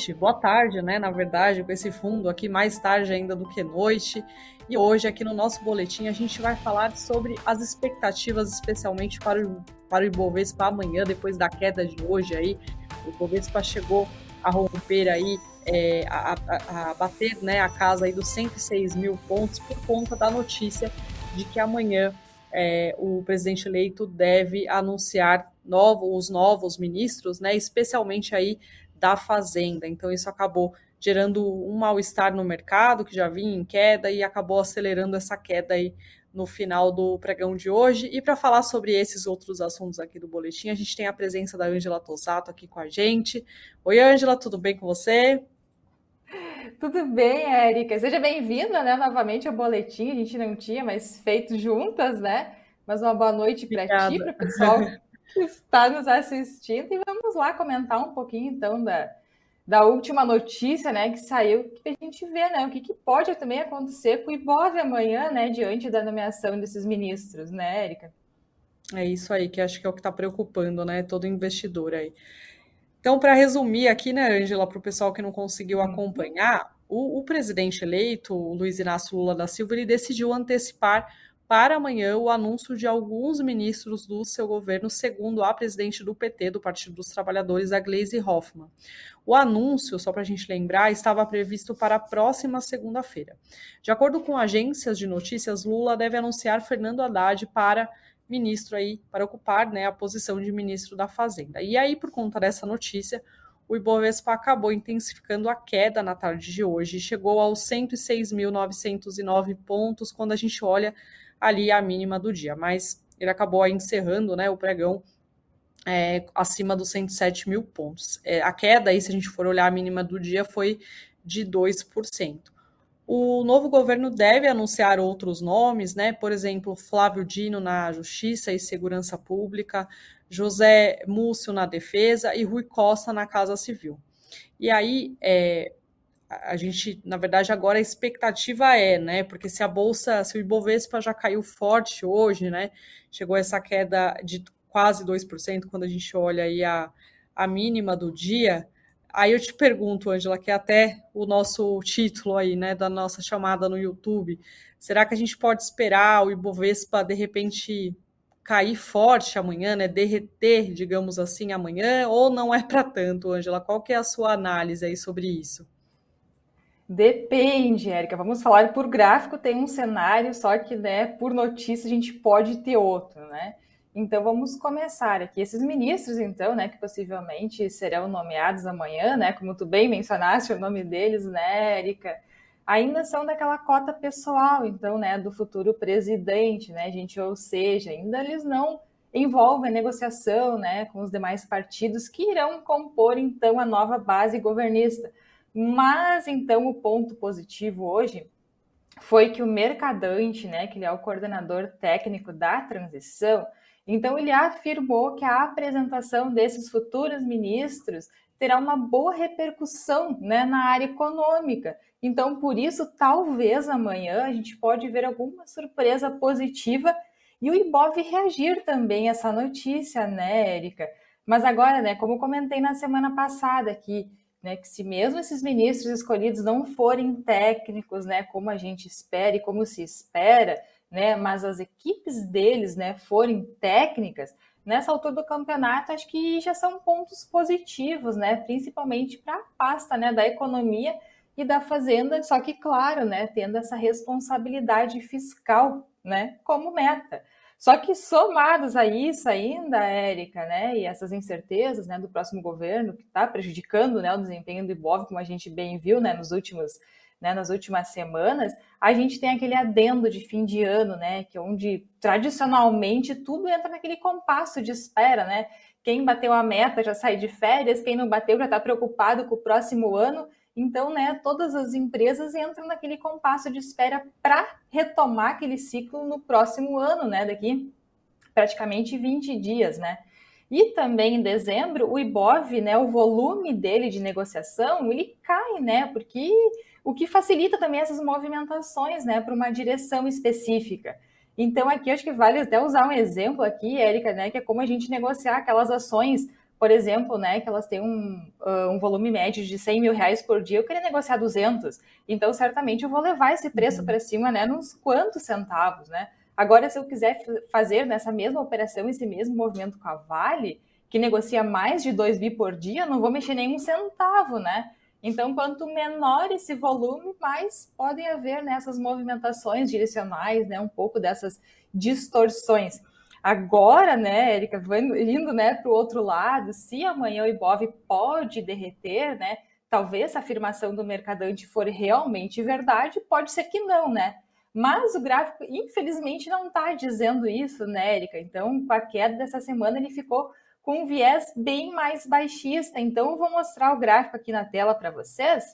noite, boa tarde, né? Na verdade, com esse fundo aqui, mais tarde ainda do que noite. E hoje, aqui no nosso boletim, a gente vai falar sobre as expectativas, especialmente para o, para o Ibovespa amanhã, depois da queda de hoje aí. O Ibovespa chegou a romper aí, é, a, a, a, bater né, a casa aí dos 106 mil pontos por conta da notícia de que amanhã é, o presidente eleito deve anunciar novo, os novos ministros, né, especialmente aí da Fazenda. Então, isso acabou gerando um mal-estar no mercado, que já vinha em queda, e acabou acelerando essa queda aí no final do pregão de hoje. E para falar sobre esses outros assuntos aqui do boletim, a gente tem a presença da Ângela Tosato aqui com a gente. Oi, Ângela, tudo bem com você? Tudo bem, Érica. Seja bem-vinda, né, novamente ao boletim. A gente não tinha, mas feito juntas, né? Mas uma boa noite para ti, para o pessoal está nos assistindo. E vamos lá comentar um pouquinho, então, da, da última notícia, né, que saiu, que a gente vê, né, o que, que pode também acontecer com o Ibov amanhã, né, diante da nomeação desses ministros, né, Érica? É isso aí, que acho que é o que está preocupando, né, todo investidor aí. Então, para resumir aqui, né, Angela, para o pessoal que não conseguiu uhum. acompanhar, o, o, presidente eleito, o Luiz Inácio Lula da Silva, ele decidiu antecipar para amanhã o anúncio de alguns ministros do seu governo, segundo a presidente do PT, do Partido dos Trabalhadores, a Gleisi Hoffmann. O anúncio, só para a gente lembrar, estava previsto para a próxima segunda-feira. De acordo com agências de notícias, Lula deve anunciar Fernando Haddad para ministro aí, para ocupar né, a posição de ministro da Fazenda. E aí, por conta dessa notícia, o Ibovespa acabou intensificando a queda na tarde de hoje, chegou aos 106.909 pontos quando a gente olha ali a mínima do dia, mas ele acabou encerrando né, o pregão é, acima dos 107 mil pontos. É, a queda, aí, se a gente for olhar a mínima do dia, foi de 2%. O novo governo deve anunciar outros nomes, né? Por exemplo, Flávio Dino na Justiça e Segurança Pública, José Múcio na Defesa e Rui Costa na Casa Civil. E aí, é, a gente, na verdade, agora a expectativa é, né? Porque se a bolsa, se o Ibovespa já caiu forte hoje, né? Chegou essa queda de quase 2% quando a gente olha aí a, a mínima do dia. Aí eu te pergunto, Angela, que é até o nosso título aí, né, da nossa chamada no YouTube. Será que a gente pode esperar o Ibovespa de repente cair forte amanhã, né, derreter, digamos assim, amanhã, ou não é para tanto, Angela? Qual que é a sua análise aí sobre isso? Depende, Érica. Vamos falar por gráfico, tem um cenário, só que né, por notícia a gente pode ter outro, né? Então vamos começar aqui. Esses ministros, então, né, que possivelmente serão nomeados amanhã, né? Como tu bem mencionaste o nome deles, né, Érica? Ainda são daquela cota pessoal, então, né, do futuro presidente, né, gente? Ou seja, ainda eles não envolvem negociação, né, com os demais partidos que irão compor então a nova base governista. Mas então o ponto positivo hoje foi que o Mercadante, né, que ele é o coordenador técnico da transição, então ele afirmou que a apresentação desses futuros ministros terá uma boa repercussão né, na área econômica. Então, por isso, talvez amanhã a gente pode ver alguma surpresa positiva e o Ibov reagir também a essa notícia, né, Érica? Mas agora, né, como comentei na semana passada aqui, né, que se mesmo esses ministros escolhidos não forem técnicos, né, como a gente espera e como se espera, né, mas as equipes deles, né, forem técnicas, nessa altura do campeonato, acho que já são pontos positivos, né, principalmente para a pasta, né, da economia e da fazenda, só que claro, né, tendo essa responsabilidade fiscal, né, como meta. Só que somados a isso ainda, Érica, né, e essas incertezas, né, do próximo governo que está prejudicando, né, o desempenho do Ibov, como a gente bem viu, né, nos últimos, né, nas últimas semanas, a gente tem aquele adendo de fim de ano, né, que é onde tradicionalmente tudo entra naquele compasso de espera, né? Quem bateu a meta já sai de férias, quem não bateu já está preocupado com o próximo ano. Então, né, todas as empresas entram naquele compasso de espera para retomar aquele ciclo no próximo ano, né, daqui praticamente 20 dias, né? E também em dezembro, o IBOV, né, o volume dele de negociação, ele cai, né? Porque o que facilita também essas movimentações, né, para uma direção específica. Então, aqui acho que vale até usar um exemplo aqui, Érica, né, que é como a gente negociar aquelas ações por exemplo, né, que elas têm um, uh, um volume médio de 100 mil reais por dia, eu queria negociar 200. Então, certamente, eu vou levar esse preço uhum. para cima, né, nos quantos centavos, né? Agora, se eu quiser fazer nessa mesma operação, esse mesmo movimento com a Vale, que negocia mais de 2 bi por dia, não vou mexer nenhum centavo, né? Então, quanto menor esse volume, mais podem haver nessas né, movimentações direcionais, né, um pouco dessas distorções. Agora, né, Erika, indo né, para o outro lado, se amanhã o Ibov pode derreter, né, talvez a afirmação do mercadante for realmente verdade, pode ser que não, né? Mas o gráfico, infelizmente, não está dizendo isso, né, Erika? Então, com a queda dessa semana, ele ficou com um viés bem mais baixista. Então, eu vou mostrar o gráfico aqui na tela para vocês,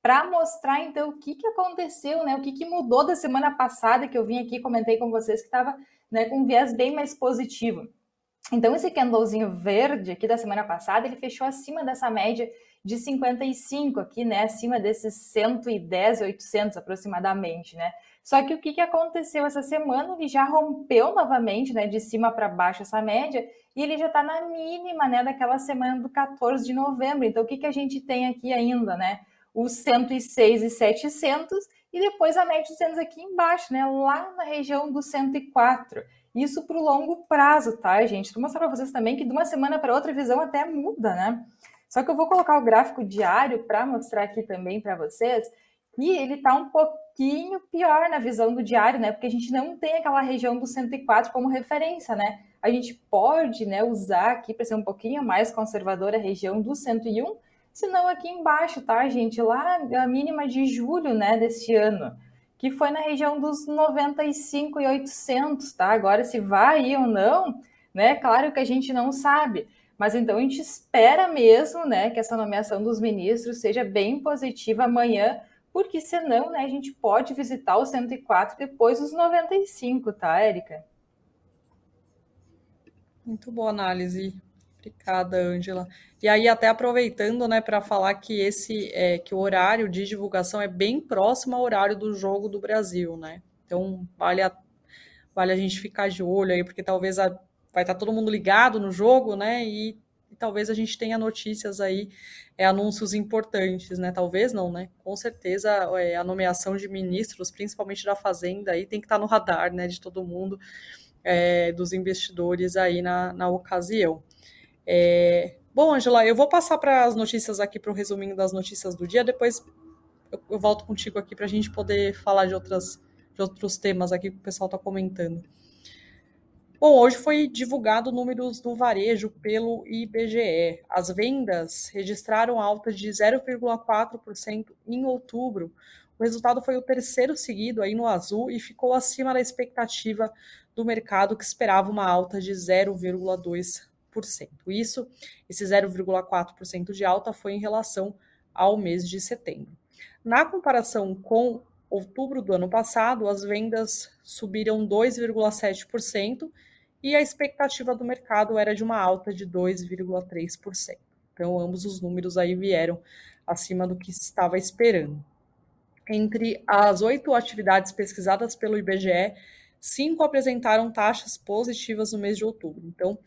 para mostrar, então, o que, que aconteceu, né? O que, que mudou da semana passada, que eu vim aqui comentei com vocês que estava né, com um viés bem mais positivo. Então, esse candlezinho verde aqui da semana passada, ele fechou acima dessa média de 55 aqui, né, acima desses 110, 800 aproximadamente, né? Só que o que, que aconteceu essa semana? Ele já rompeu novamente, né, de cima para baixo essa média, e ele já está na mínima, né, daquela semana do 14 de novembro. Então, o que, que a gente tem aqui ainda, né? Os 106 e 700 e depois a média de 200 aqui embaixo, né, lá na região do 104. Isso para o longo prazo, tá, gente? Vou mostrar para vocês também que de uma semana para outra a visão até muda, né? Só que eu vou colocar o gráfico diário para mostrar aqui também para vocês e ele está um pouquinho pior na visão do diário, né? Porque a gente não tem aquela região do 104 como referência, né? A gente pode, né, usar aqui para ser um pouquinho mais conservadora a região do 101, senão aqui embaixo, tá, gente? Lá a mínima de julho, né, deste ano, que foi na região dos 95 e 800, tá? Agora se vai ou não, né? Claro que a gente não sabe. Mas então a gente espera mesmo, né, que essa nomeação dos ministros seja bem positiva amanhã, porque senão, né, a gente pode visitar os 104 depois os 95, tá, Érica? Muito boa análise. Obrigada, Ângela. E aí, até aproveitando, né, para falar que esse é, que o horário de divulgação é bem próximo ao horário do jogo do Brasil, né? Então, vale a, vale a gente ficar de olho aí, porque talvez a, vai estar tá todo mundo ligado no jogo, né? E, e talvez a gente tenha notícias aí, é, anúncios importantes, né? Talvez não, né? Com certeza é, a nomeação de ministros, principalmente da Fazenda, aí tem que estar tá no radar, né? De todo mundo, é, dos investidores aí na, na ocasião. É... Bom, Angela, eu vou passar para as notícias aqui, para o resuminho das notícias do dia, depois eu, volto contigo aqui para a gente poder falar de, outras, de outros temas aqui que o pessoal está comentando. Bom, hoje foi divulgado números do varejo pelo IBGE. As vendas registraram alta de 0,4% em outubro. O resultado foi o terceiro seguido aí no azul e ficou acima da expectativa do mercado que esperava uma alta de 0,2%. Isso, esse 0,4% de alta foi em relação ao mês de setembro. Na comparação com outubro do ano passado, as vendas subiram 2,7% e a expectativa do mercado era de uma alta de 2,3%. Então, ambos os números aí vieram acima do que estava esperando. Entre as oito atividades pesquisadas pelo IBGE, cinco apresentaram taxas positivas no mês de outubro. Então,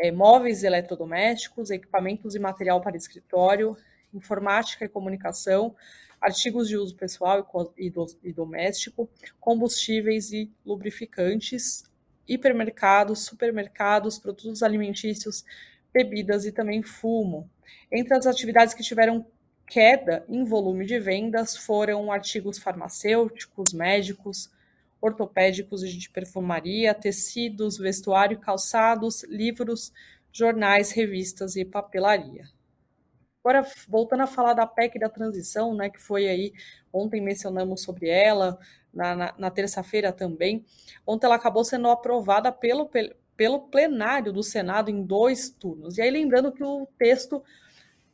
é, móveis e eletrodomésticos, equipamentos e material para escritório, informática e comunicação, artigos de uso pessoal e, do, e doméstico, combustíveis e lubrificantes, hipermercados, supermercados, produtos alimentícios, bebidas e também fumo. Entre as atividades que tiveram queda em volume de vendas foram artigos farmacêuticos, médicos, ortopédicos e de perfumaria, tecidos, vestuário, calçados, livros, jornais, revistas e papelaria. Agora, voltando a falar da PEC da transição, né, que foi aí, ontem mencionamos sobre ela, na, na, na terça-feira também. Ontem ela acabou sendo aprovada pelo, pelo plenário do Senado em dois turnos. E aí, lembrando que o texto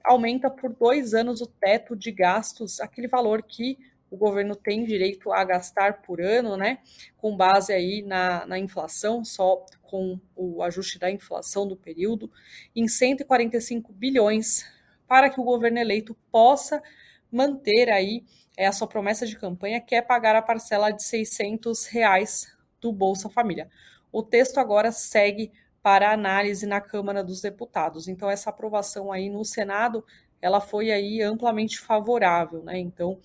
aumenta por dois anos o teto de gastos, aquele valor que o governo tem direito a gastar por ano, né, com base aí na, na inflação, só com o ajuste da inflação do período, em 145 bilhões, para que o governo eleito possa manter aí é, a sua promessa de campanha, que é pagar a parcela de 600 reais do Bolsa Família. O texto agora segue para análise na Câmara dos Deputados. Então essa aprovação aí no Senado, ela foi aí amplamente favorável, né? Então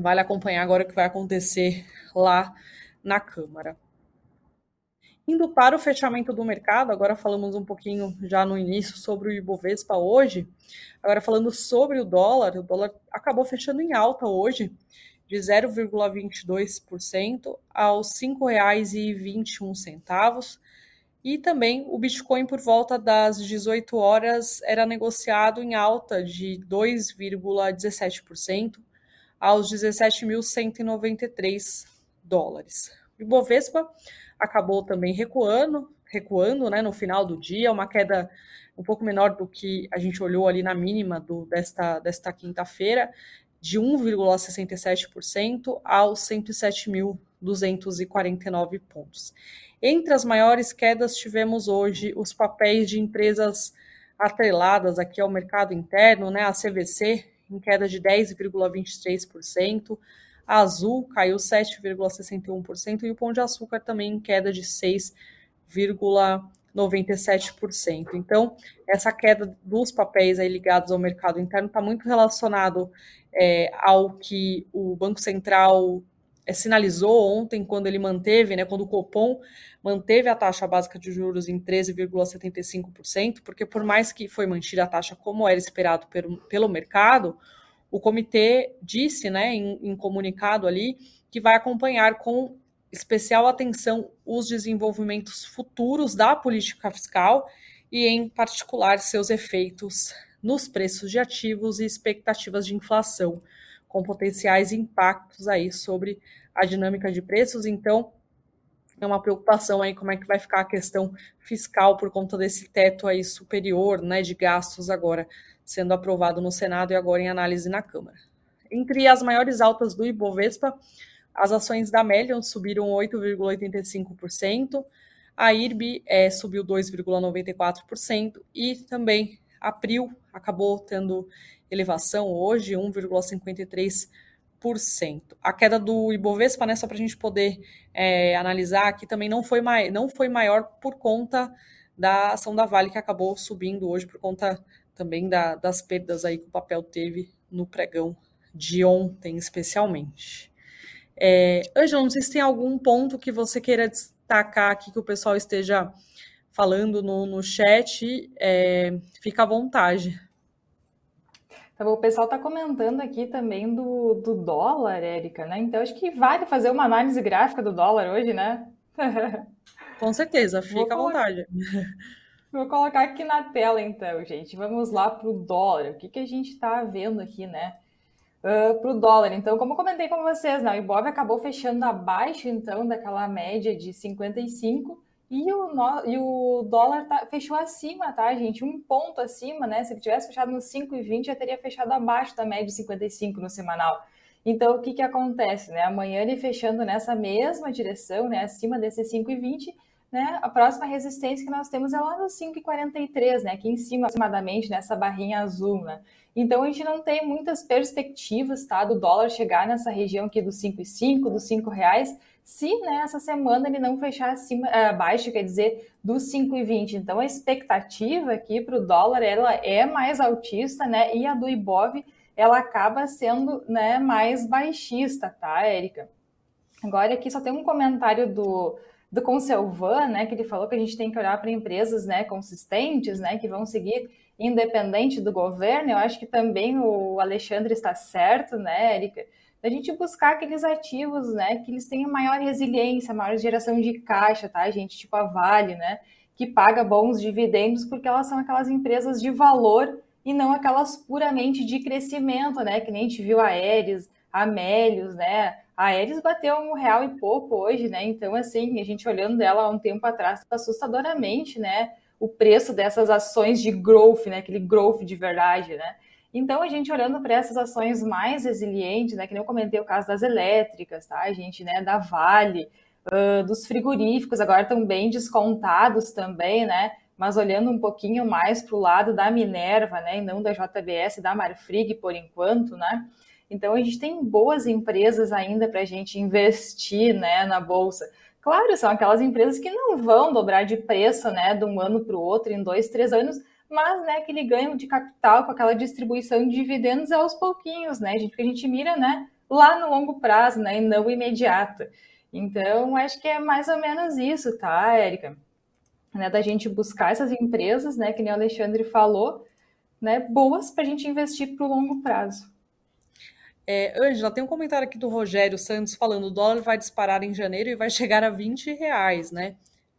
vale acompanhar agora o que vai acontecer lá na Câmara. Indo para o fechamento do mercado, agora falamos um pouquinho já no início sobre o Ibovespa hoje. Agora falando sobre o dólar, o dólar acabou fechando em alta hoje, de 0,22% aos R$ 5,21. E também o Bitcoin, por volta das 18 horas, era negociado em alta de 2,17% aos 17.193 dólares. O Ibovespa acabou também recuando, recuando né, no final do dia, uma queda um pouco menor do que a gente olhou ali na mínima do, desta, desta quinta-feira, de 1,67% aos 107.249 pontos. Entre as maiores quedas tivemos hoje os papéis de empresas atreladas aqui ao mercado interno, né, a CVC em queda de 10,23%, a Azul caiu 7,61% e o Pão de Açúcar também em queda de 6,97%. Então, essa queda dos papéis ligados ao mercado interno está muito relacionado é, ao que o Banco Central sinalizou ontem, quando ele manteve, né, quando o Copom manteve a taxa básica de juros em 13,75%, porque por mais que foi mantida a taxa como era esperado pelo, pelo mercado, o comitê disse, né, em, em comunicado ali, que vai acompanhar com especial atenção os desenvolvimentos futuros da política fiscal e, em particular, seus efeitos nos preços de ativos e expectativas de inflação, com potenciais impactos aí sobre a dinâmica de preços. Então, é uma preocupação aí como é que vai ficar a questão fiscal por conta desse teto aí superior, né, de gastos agora sendo aprovado no Senado e agora em análise na Câmara. Entre as maiores altas do Ibovespa, as ações da Melion subiram 8,85%, a IRB é, subiu 2,94% e também a Prio acabou tendo elevação hoje, 1,53%. A queda do Ibovespa, né, só para a gente poder é, analisar aqui, também não foi, não foi maior por conta da ação da Vale, que acabou subindo hoje por conta também da, das perdas aí que o papel teve no pregão de ontem, especialmente. É, não sei se tem algum ponto que você queira destacar aqui que o pessoal esteja falando no, no chat, é, fica à vontade. Então, o pessoal está comentando aqui também do, do dólar, Érica, né? Então, acho que vale fazer uma análise gráfica do dólar hoje, né? Com certeza, fica à vontade. Vou colocar aqui na tela, então, gente. Vamos lá para o dólar. O que, que a gente está vendo aqui, né? Uh, para o dólar. Então, como comentei com vocês, né, o Ibov acabou fechando abaixo, então, daquela média de 55 e o, no, e o dólar tá, fechou acima, tá, gente? Um ponto acima, né? Se ele tivesse fechado no 5,20, já teria fechado abaixo da média de 55 no semanal. Então, o que, que acontece, né? Amanhã ele fechando nessa mesma direção, né, acima desse 5,20 né? A próxima resistência que nós temos é lá no 5,43, né? Aqui em cima, aproximadamente, nessa barrinha azul, né? Então, a gente não tem muitas perspectivas, tá? Do dólar chegar nessa região aqui dos 5,5, dos 5 reais, se nessa né, semana ele não fechar acima, eh, abaixo, quer dizer, dos 5,20. Então, a expectativa aqui para o dólar, ela é mais altista, né? E a do Ibov, ela acaba sendo né, mais baixista, tá, Érica? Agora, aqui só tem um comentário do do Conselvan, né, que ele falou que a gente tem que olhar para empresas, né, consistentes, né, que vão seguir independente do governo. Eu acho que também o Alexandre está certo, né, Érica, da gente buscar aqueles ativos, né, que eles tenham maior resiliência, maior geração de caixa, tá, gente, tipo a Vale, né, que paga bons dividendos porque elas são aquelas empresas de valor e não aquelas puramente de crescimento, né, que nem a gente viu a Aéreos, a Amélios, né, a Aeres bateu um real e pouco hoje, né? Então, assim, a gente olhando dela há um tempo atrás, assustadoramente, né? O preço dessas ações de growth, né? Aquele growth de verdade, né? Então, a gente olhando para essas ações mais resilientes, né? Que nem eu comentei o caso das elétricas, tá? A gente, né? Da Vale, uh, dos frigoríficos, agora estão bem descontados também, né? Mas olhando um pouquinho mais para o lado da Minerva, né? E não da JBS, da Marfrig, por enquanto, né? Então, a gente tem boas empresas ainda para a gente investir né, na Bolsa. Claro, são aquelas empresas que não vão dobrar de preço, né, de um ano para o outro, em dois, três anos, mas, né, aquele ganho de capital com aquela distribuição de dividendos aos pouquinhos, né, gente, porque a gente mira, né, lá no longo prazo, né, e não imediato. Então, acho que é mais ou menos isso, tá, Érica? Né, da gente buscar essas empresas, né, que nem o Alexandre falou, né, boas para a gente investir para o longo prazo. É, Ângela, tem um comentário aqui do Rogério Santos falando o dólar vai disparar em janeiro e vai chegar a 20 reais, né?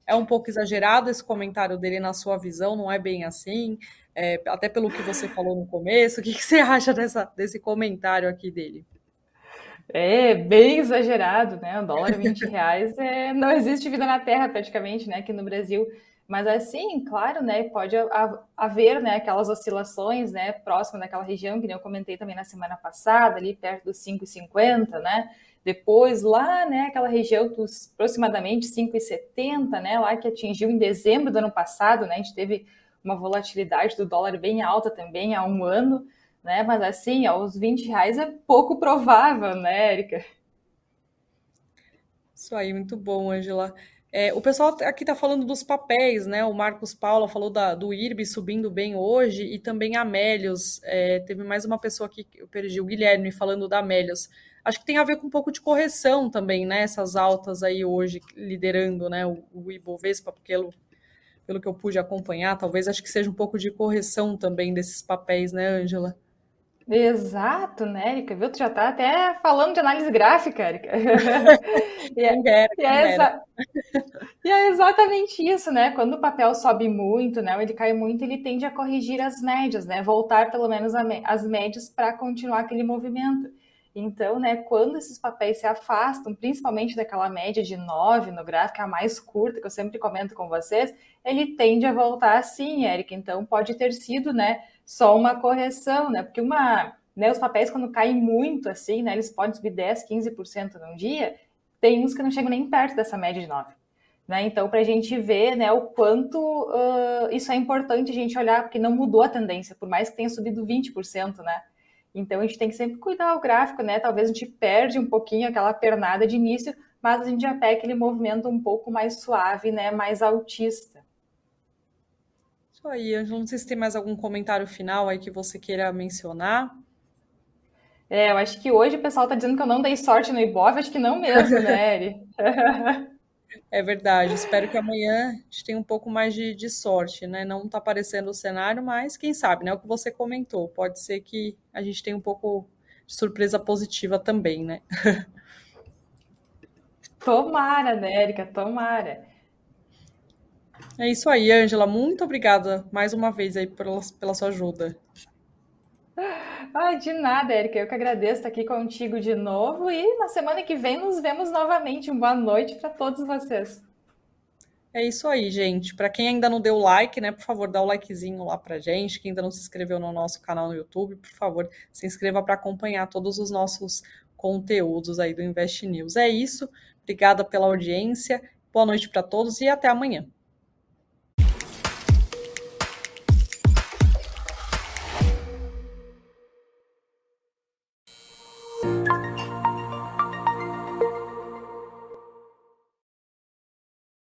É um pouco exagerado esse comentário dele na sua visão, não é bem assim, é, até pelo que você falou no começo. O que, que você acha dessa, desse comentário aqui dele? É bem exagerado, né? O dólar 20 reais é, não existe vida na Terra praticamente, né? Aqui no Brasil. Mas assim, claro, né, pode haver, né, aquelas oscilações, né, próximo daquela região que eu comentei também na semana passada, ali perto dos 5,50, né? Depois lá, né, aquela região dos aproximadamente 5,70, né, lá que atingiu em dezembro do ano passado, né? A gente teve uma volatilidade do dólar bem alta também há um ano, né? Mas assim, aos 20 reais é pouco provável, né, Érica? Isso aí, muito bom, Angela. É, o pessoal aqui está falando dos papéis, né? O Marcos Paula falou da, do IRB subindo bem hoje e também Amélios. É, teve mais uma pessoa aqui que eu perdi, o Guilherme, falando da Amélios. Acho que tem a ver com um pouco de correção também, né? Essas altas aí hoje liderando né? o, o Ibovespa, pelo, pelo que eu pude acompanhar, talvez acho que seja um pouco de correção também desses papéis, né, Ângela? Exato, né, Erika? Viu? Tu já tá até falando de análise gráfica, Erika. e, é, e, é essa, e é exatamente isso, né? Quando o papel sobe muito, né? Ele cai muito, ele tende a corrigir as médias, né? Voltar pelo menos as médias para continuar aquele movimento. Então, né, quando esses papéis se afastam, principalmente daquela média de 9 no gráfico, a mais curta, que eu sempre comento com vocês, ele tende a voltar assim, Érica. Então, pode ter sido, né, só uma correção, né? Porque uma, né, os papéis, quando caem muito assim, né, eles podem subir 10, 15% num dia, tem uns que não chegam nem perto dessa média de 9. Né? Então, para a gente ver né, o quanto uh, isso é importante a gente olhar, porque não mudou a tendência, por mais que tenha subido 20%, né? Então, a gente tem que sempre cuidar o gráfico, né? Talvez a gente perde um pouquinho aquela pernada de início, mas a gente já pega aquele movimento um pouco mais suave, né? Mais altista. Isso aí, Ângela. Não sei se tem mais algum comentário final aí que você queira mencionar. É, eu acho que hoje o pessoal está dizendo que eu não dei sorte no Ibov, acho que não mesmo, né, Eri? É verdade. Espero que amanhã a gente tenha um pouco mais de, de sorte, né? Não está aparecendo o cenário, mas quem sabe, né? O que você comentou. Pode ser que a gente tenha um pouco de surpresa positiva também, né? Tomara, né, Erika? Tomara. É isso aí, Ângela. Muito obrigada mais uma vez aí pela, pela sua ajuda. Ai, de nada, Erika. Eu que agradeço estar aqui contigo de novo e na semana que vem nos vemos novamente. Uma boa noite para todos vocês. É isso aí, gente. Para quem ainda não deu like, né, por favor, dá o likezinho lá pra gente. Quem ainda não se inscreveu no nosso canal no YouTube, por favor, se inscreva para acompanhar todos os nossos conteúdos aí do Invest News. É isso. Obrigada pela audiência. Boa noite para todos e até amanhã.